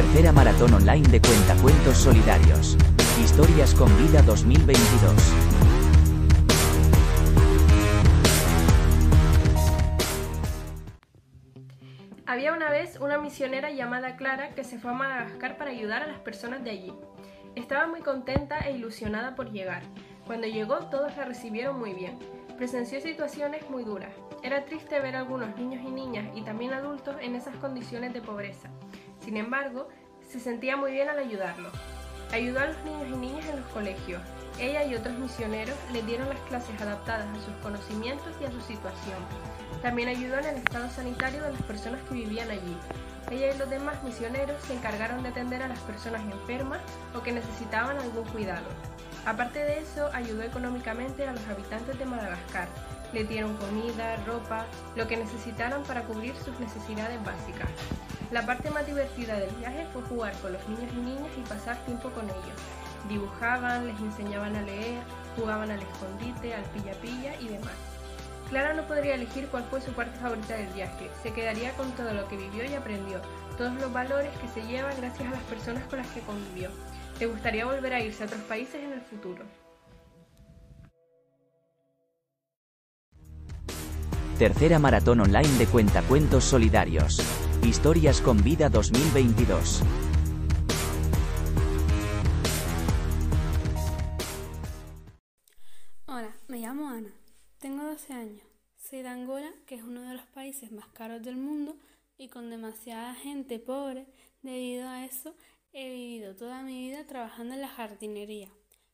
Tercera maratón online de cuentacuentos solidarios. Historias con vida 2022. Había una vez una misionera llamada Clara que se fue a Madagascar para ayudar a las personas de allí. Estaba muy contenta e ilusionada por llegar. Cuando llegó todos la recibieron muy bien. Presenció situaciones muy duras. Era triste ver a algunos niños y niñas y también adultos en esas condiciones de pobreza. Sin embargo, se sentía muy bien al ayudarlos. Ayudó a los niños y niñas en los colegios. Ella y otros misioneros les dieron las clases adaptadas a sus conocimientos y a su situación. También ayudó en el estado sanitario de las personas que vivían allí. Ella y los demás misioneros se encargaron de atender a las personas enfermas o que necesitaban algún cuidado. Aparte de eso, ayudó económicamente a los habitantes de Madagascar. Le dieron comida, ropa, lo que necesitaran para cubrir sus necesidades básicas. La parte más divertida del viaje fue jugar con los niños y niñas y pasar tiempo con ellos. Dibujaban, les enseñaban a leer, jugaban al escondite, al pilla-pilla y demás. Clara no podría elegir cuál fue su parte favorita del viaje, se quedaría con todo lo que vivió y aprendió, todos los valores que se lleva gracias a las personas con las que convivió. Le gustaría volver a irse a otros países en el futuro. Tercera maratón online de cuentacuentos solidarios. Historias con vida 2022. Hola, me llamo Ana. Tengo 12 años. Soy de Angola, que es uno de los países más caros del mundo y con demasiada gente pobre. Debido a eso, he vivido toda mi vida trabajando en la jardinería,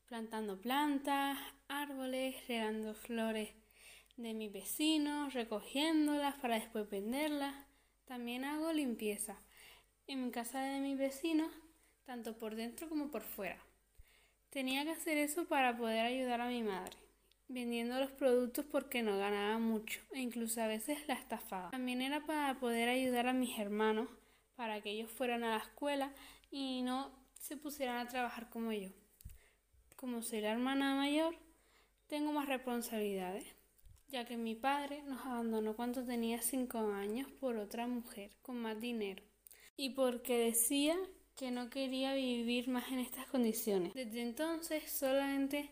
plantando plantas, árboles, regando flores de mis vecinos, recogiéndolas para después venderlas. También hago limpieza en casa de mis vecinos, tanto por dentro como por fuera. Tenía que hacer eso para poder ayudar a mi madre, vendiendo los productos porque no ganaba mucho e incluso a veces la estafaba. También era para poder ayudar a mis hermanos para que ellos fueran a la escuela y no se pusieran a trabajar como yo. Como soy la hermana mayor, tengo más responsabilidades, ya que mi padre nos abandonó cuando tenía cinco años por otra mujer con más dinero y porque decía que no quería vivir más en estas condiciones. Desde entonces solamente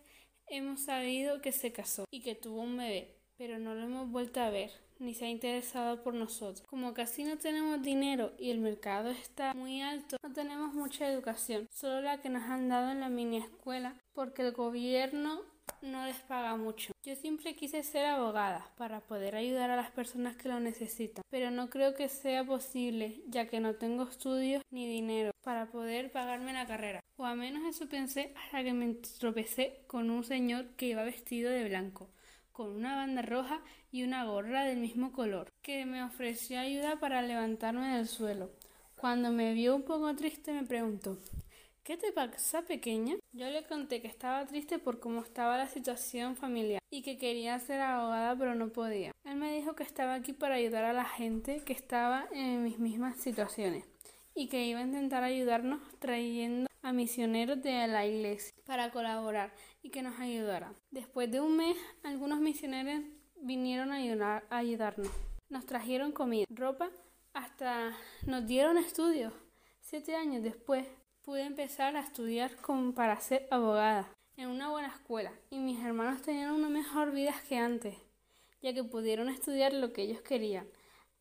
hemos sabido que se casó y que tuvo un bebé, pero no lo hemos vuelto a ver ni se ha interesado por nosotros. Como casi no tenemos dinero y el mercado está muy alto, no tenemos mucha educación, solo la que nos han dado en la mini escuela, porque el gobierno no les paga mucho. Yo siempre quise ser abogada para poder ayudar a las personas que lo necesitan, pero no creo que sea posible ya que no tengo estudios ni dinero para poder pagarme la carrera. O a menos eso pensé hasta que me tropecé con un señor que iba vestido de blanco con una banda roja y una gorra del mismo color, que me ofreció ayuda para levantarme del suelo. Cuando me vio un poco triste me preguntó ¿Qué te pasa, pequeña? Yo le conté que estaba triste por cómo estaba la situación familiar y que quería ser abogada pero no podía. Él me dijo que estaba aquí para ayudar a la gente que estaba en mis mismas situaciones y que iba a intentar ayudarnos trayendo a misioneros de la iglesia para colaborar y que nos ayudaran. Después de un mes, algunos misioneros vinieron a ayudarnos. Nos trajeron comida, ropa, hasta nos dieron estudios. Siete años después pude empezar a estudiar como para ser abogada en una buena escuela y mis hermanos tenían una mejor vida que antes, ya que pudieron estudiar lo que ellos querían,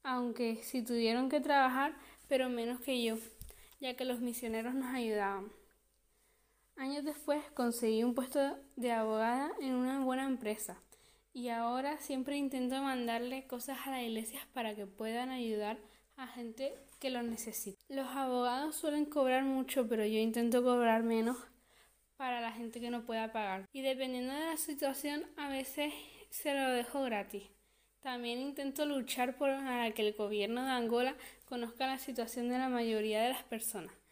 aunque sí tuvieron que trabajar, pero menos que yo, ya que los misioneros nos ayudaban. Años después conseguí un puesto de abogada en una buena empresa y ahora siempre intento mandarle cosas a las iglesias para que puedan ayudar a gente que lo necesita. Los abogados suelen cobrar mucho, pero yo intento cobrar menos para la gente que no pueda pagar. Y dependiendo de la situación, a veces se lo dejo gratis. También intento luchar por que el gobierno de Angola conozca la situación de la mayoría de las personas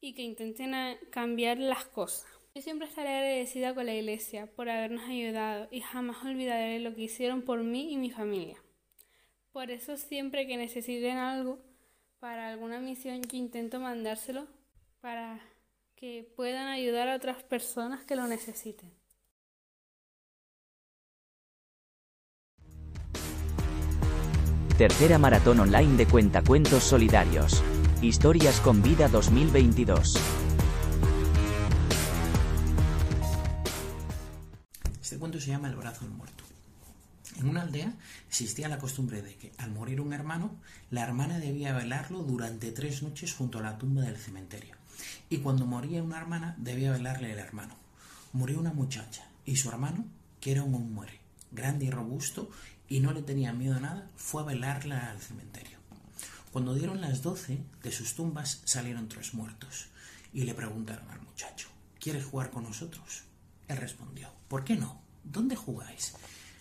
y que intenten cambiar las cosas. Yo siempre estaré agradecida con la iglesia por habernos ayudado y jamás olvidaré lo que hicieron por mí y mi familia. Por eso siempre que necesiten algo para alguna misión yo intento mandárselo para que puedan ayudar a otras personas que lo necesiten. Tercera maratón online de cuentacuentos solidarios. Historias con Vida 2022. Este cuento se llama El brazo del muerto. En una aldea existía la costumbre de que, al morir un hermano, la hermana debía velarlo durante tres noches junto a la tumba del cementerio. Y cuando moría una hermana, debía velarle el hermano. Murió una muchacha, y su hermano, que era un muere, grande y robusto, y no le tenía miedo a nada, fue a velarla al cementerio. Cuando dieron las doce, de sus tumbas salieron tres muertos, y le preguntaron al muchacho, ¿Quieres jugar con nosotros? Él respondió, ¿por qué no? ¿Dónde jugáis?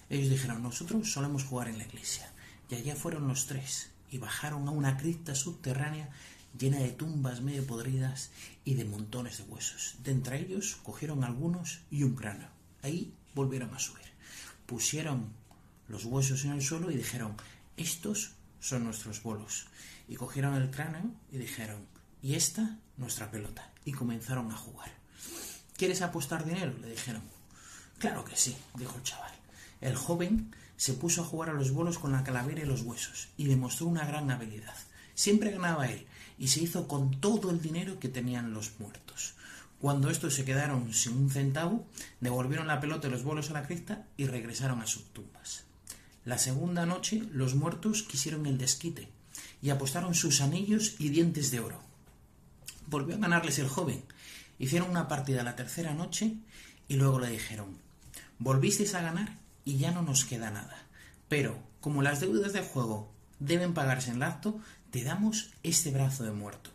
Ellos dijeron, nosotros solemos jugar en la iglesia. Y allá fueron los tres y bajaron a una cripta subterránea llena de tumbas medio podridas y de montones de huesos. De entre ellos cogieron algunos y un cráneo. Ahí volvieron a subir. Pusieron los huesos en el suelo y dijeron, estos son nuestros bolos. Y cogieron el cráneo y dijeron, y esta nuestra pelota. Y comenzaron a jugar. ¿Quieres apostar dinero? le dijeron. Claro que sí, dijo el chaval. El joven se puso a jugar a los bolos con la calavera y los huesos y demostró una gran habilidad. Siempre ganaba él y se hizo con todo el dinero que tenían los muertos. Cuando estos se quedaron sin un centavo, devolvieron la pelota y los bolos a la cripta y regresaron a sus tumbas. La segunda noche los muertos quisieron el desquite y apostaron sus anillos y dientes de oro. Volvió a ganarles el joven. Hicieron una partida la tercera noche y luego le dijeron Volvisteis a ganar y ya no nos queda nada. Pero, como las deudas del juego deben pagarse en el acto, te damos este brazo de muerto,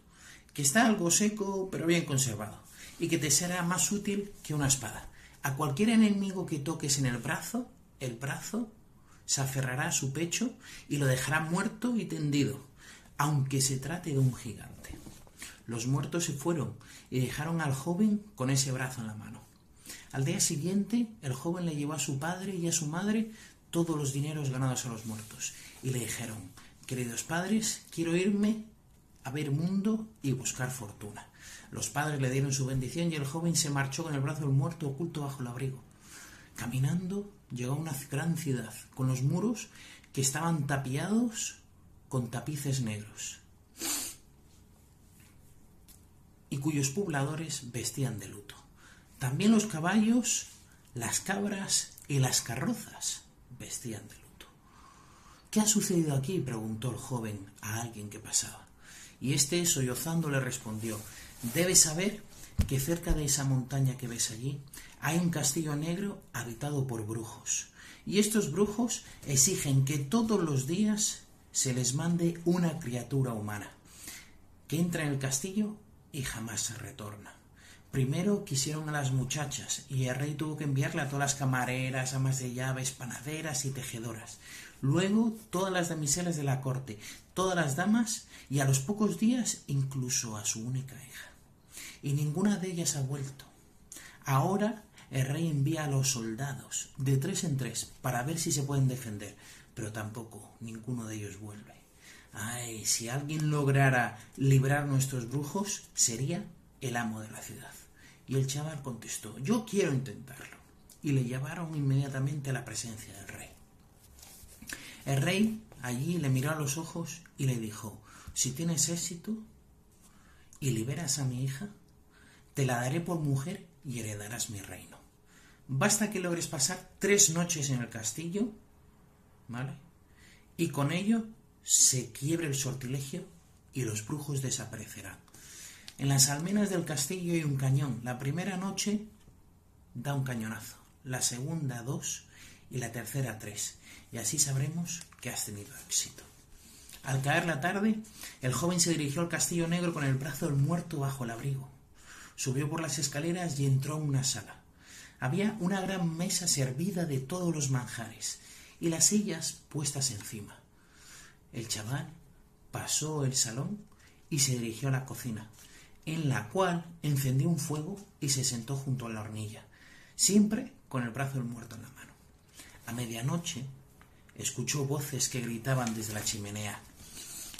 que está algo seco pero bien conservado, y que te será más útil que una espada. A cualquier enemigo que toques en el brazo, el brazo se aferrará a su pecho y lo dejará muerto y tendido, aunque se trate de un gigante. Los muertos se fueron y dejaron al joven con ese brazo en la mano. Al día siguiente, el joven le llevó a su padre y a su madre todos los dineros ganados a los muertos y le dijeron, queridos padres, quiero irme a ver mundo y buscar fortuna. Los padres le dieron su bendición y el joven se marchó con el brazo del muerto oculto bajo el abrigo. Caminando, llegó a una gran ciudad, con los muros que estaban tapiados con tapices negros y cuyos pobladores vestían de luto. También los caballos, las cabras y las carrozas vestían de luto. ¿Qué ha sucedido aquí? preguntó el joven a alguien que pasaba. Y éste, sollozando, le respondió Debes saber que cerca de esa montaña que ves allí hay un castillo negro habitado por brujos. Y estos brujos exigen que todos los días se les mande una criatura humana, que entra en el castillo y jamás se retorna. Primero quisieron a las muchachas y el rey tuvo que enviarle a todas las camareras, amas de llaves, panaderas y tejedoras. Luego todas las damiselas de la corte, todas las damas y a los pocos días incluso a su única hija. Y ninguna de ellas ha vuelto. Ahora el rey envía a los soldados de tres en tres para ver si se pueden defender, pero tampoco ninguno de ellos vuelve. Ay, si alguien lograra librar nuestros brujos, sería el amo de la ciudad. Y el chaval contestó, yo quiero intentarlo. Y le llevaron inmediatamente a la presencia del rey. El rey allí le miró a los ojos y le dijo, si tienes éxito y liberas a mi hija, te la daré por mujer y heredarás mi reino. Basta que logres pasar tres noches en el castillo, ¿vale? Y con ello se quiebre el sortilegio y los brujos desaparecerán. En las almenas del castillo hay un cañón. La primera noche da un cañonazo, la segunda dos y la tercera tres. Y así sabremos que has tenido éxito. Al caer la tarde, el joven se dirigió al castillo negro con el brazo del muerto bajo el abrigo. Subió por las escaleras y entró en una sala. Había una gran mesa servida de todos los manjares y las sillas puestas encima. El chaval pasó el salón y se dirigió a la cocina, en la cual encendió un fuego y se sentó junto a la hornilla, siempre con el brazo del muerto en la mano. A medianoche escuchó voces que gritaban desde la chimenea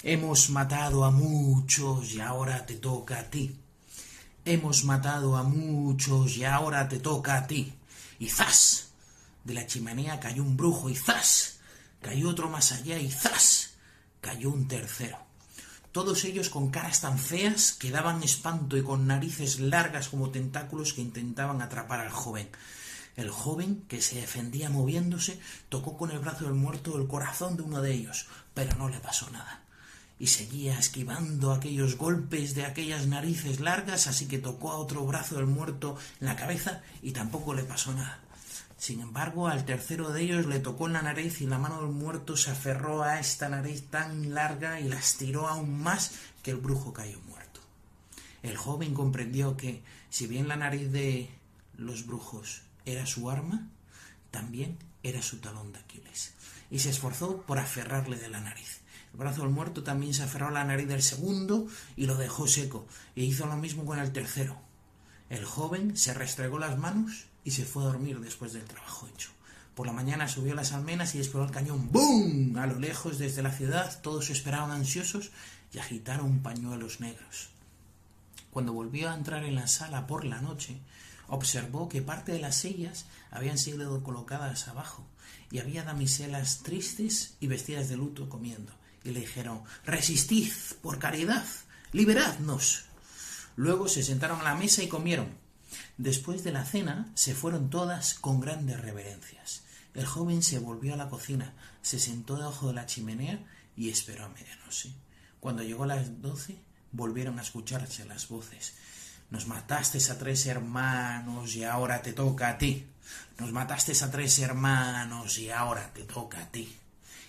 Hemos matado a muchos y ahora te toca a ti. Hemos matado a muchos y ahora te toca a ti. Y ¡zas! De la chimenea cayó un brujo y ¡zas! Cayó otro más allá y ¡zas! Cayó un tercero. todos ellos con caras tan feas que daban espanto y con narices largas como tentáculos que intentaban atrapar al joven. El joven, que se defendía moviéndose, tocó con el brazo del muerto el corazón de uno de ellos, pero no le pasó nada. Y seguía esquivando aquellos golpes de aquellas narices largas, así que tocó a otro brazo del muerto en la cabeza y tampoco le pasó nada. Sin embargo, al tercero de ellos le tocó en la nariz y la mano del muerto se aferró a esta nariz tan larga y la estiró aún más que el brujo cayó muerto. El joven comprendió que, si bien la nariz de los brujos era su arma, también era su talón de Aquiles, y se esforzó por aferrarle de la nariz. El brazo del muerto también se aferró a la nariz del segundo y lo dejó seco, e hizo lo mismo con el tercero. El joven se restregó las manos y se fue a dormir después del trabajo hecho. Por la mañana subió las almenas y disparó el cañón. ¡Bum! A lo lejos, desde la ciudad, todos esperaban ansiosos y agitaron pañuelos negros. Cuando volvió a entrar en la sala por la noche, observó que parte de las sillas habían sido colocadas abajo y había damiselas tristes y vestidas de luto comiendo. Y le dijeron Resistid, por caridad, liberadnos. Luego se sentaron a la mesa y comieron. Después de la cena se fueron todas con grandes reverencias. El joven se volvió a la cocina, se sentó debajo de la chimenea y esperó a medianoche. Cuando llegó a las doce, volvieron a escucharse las voces. Nos mataste a tres hermanos y ahora te toca a ti. Nos mataste a tres hermanos y ahora te toca a ti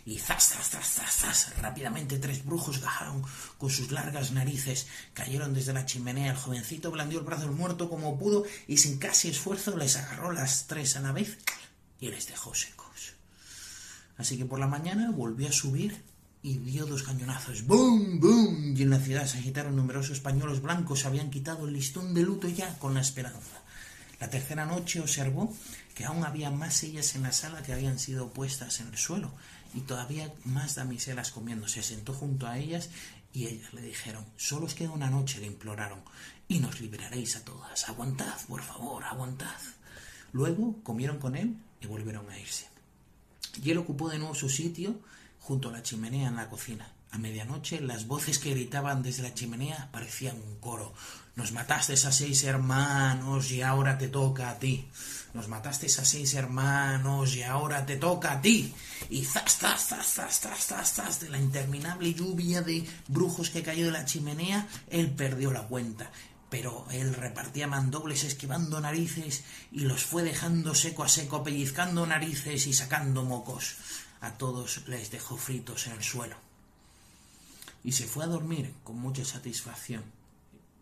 y zas, zas, zas, zas, zas. Rápidamente tres brujos bajaron con sus largas narices, cayeron desde la chimenea. El jovencito blandió el brazo del muerto como pudo y sin casi esfuerzo les agarró las tres a la vez y les dejó secos. Así que por la mañana volvió a subir y dio dos cañonazos. ¡Bum! ¡Bum! Y en la ciudad se agitaron numerosos pañuelos blancos. Habían quitado el listón de luto ya con la esperanza. La tercera noche observó que aún había más sillas en la sala que habían sido puestas en el suelo y todavía más damiselas comiendo. Se sentó junto a ellas y ellas le dijeron, solo os queda una noche, le imploraron, y nos liberaréis a todas. Aguantad, por favor, aguantad. Luego comieron con él y volvieron a irse. Y él ocupó de nuevo su sitio junto a la chimenea en la cocina. A medianoche las voces que gritaban desde la chimenea parecían un coro. Nos mataste a seis hermanos y ahora te toca a ti. Nos mataste a seis hermanos y ahora te toca a ti. Y zas, zas, zas, zas, zas, zas, zas, de la interminable lluvia de brujos que cayó de la chimenea, él perdió la cuenta. Pero él repartía mandobles esquivando narices y los fue dejando seco a seco, pellizcando narices y sacando mocos. A todos les dejó fritos en el suelo. Y se fue a dormir con mucha satisfacción.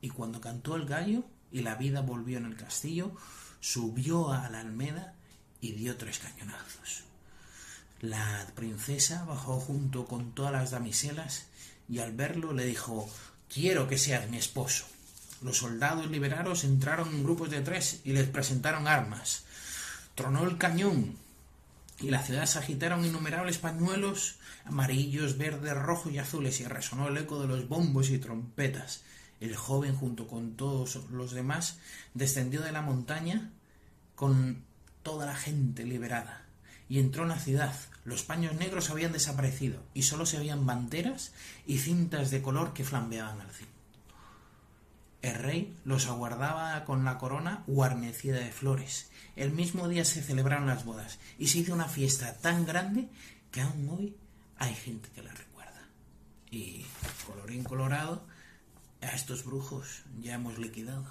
Y cuando cantó el gallo y la vida volvió en el castillo, subió a la almeda y dio tres cañonazos. La princesa bajó junto con todas las damiselas y al verlo le dijo Quiero que seas mi esposo. Los soldados liberados entraron en grupos de tres y les presentaron armas. Tronó el cañón y la ciudad se agitaron innumerables pañuelos amarillos, verdes, rojos y azules y resonó el eco de los bombos y trompetas. El joven, junto con todos los demás, descendió de la montaña con toda la gente liberada y entró en la ciudad. Los paños negros habían desaparecido y solo se veían banderas y cintas de color que flambeaban al cielo. El rey los aguardaba con la corona guarnecida de flores. El mismo día se celebraron las bodas y se hizo una fiesta tan grande que aún hoy hay gente que la recuerda. Y colorín colorado, a estos brujos ya hemos liquidado.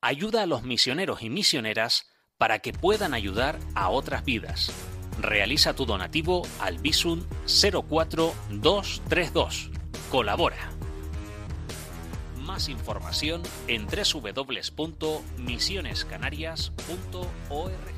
Ayuda a los misioneros y misioneras para que puedan ayudar a otras vidas. Realiza tu donativo al Bisun 04232. Colabora. Más información en www.misionescanarias.org.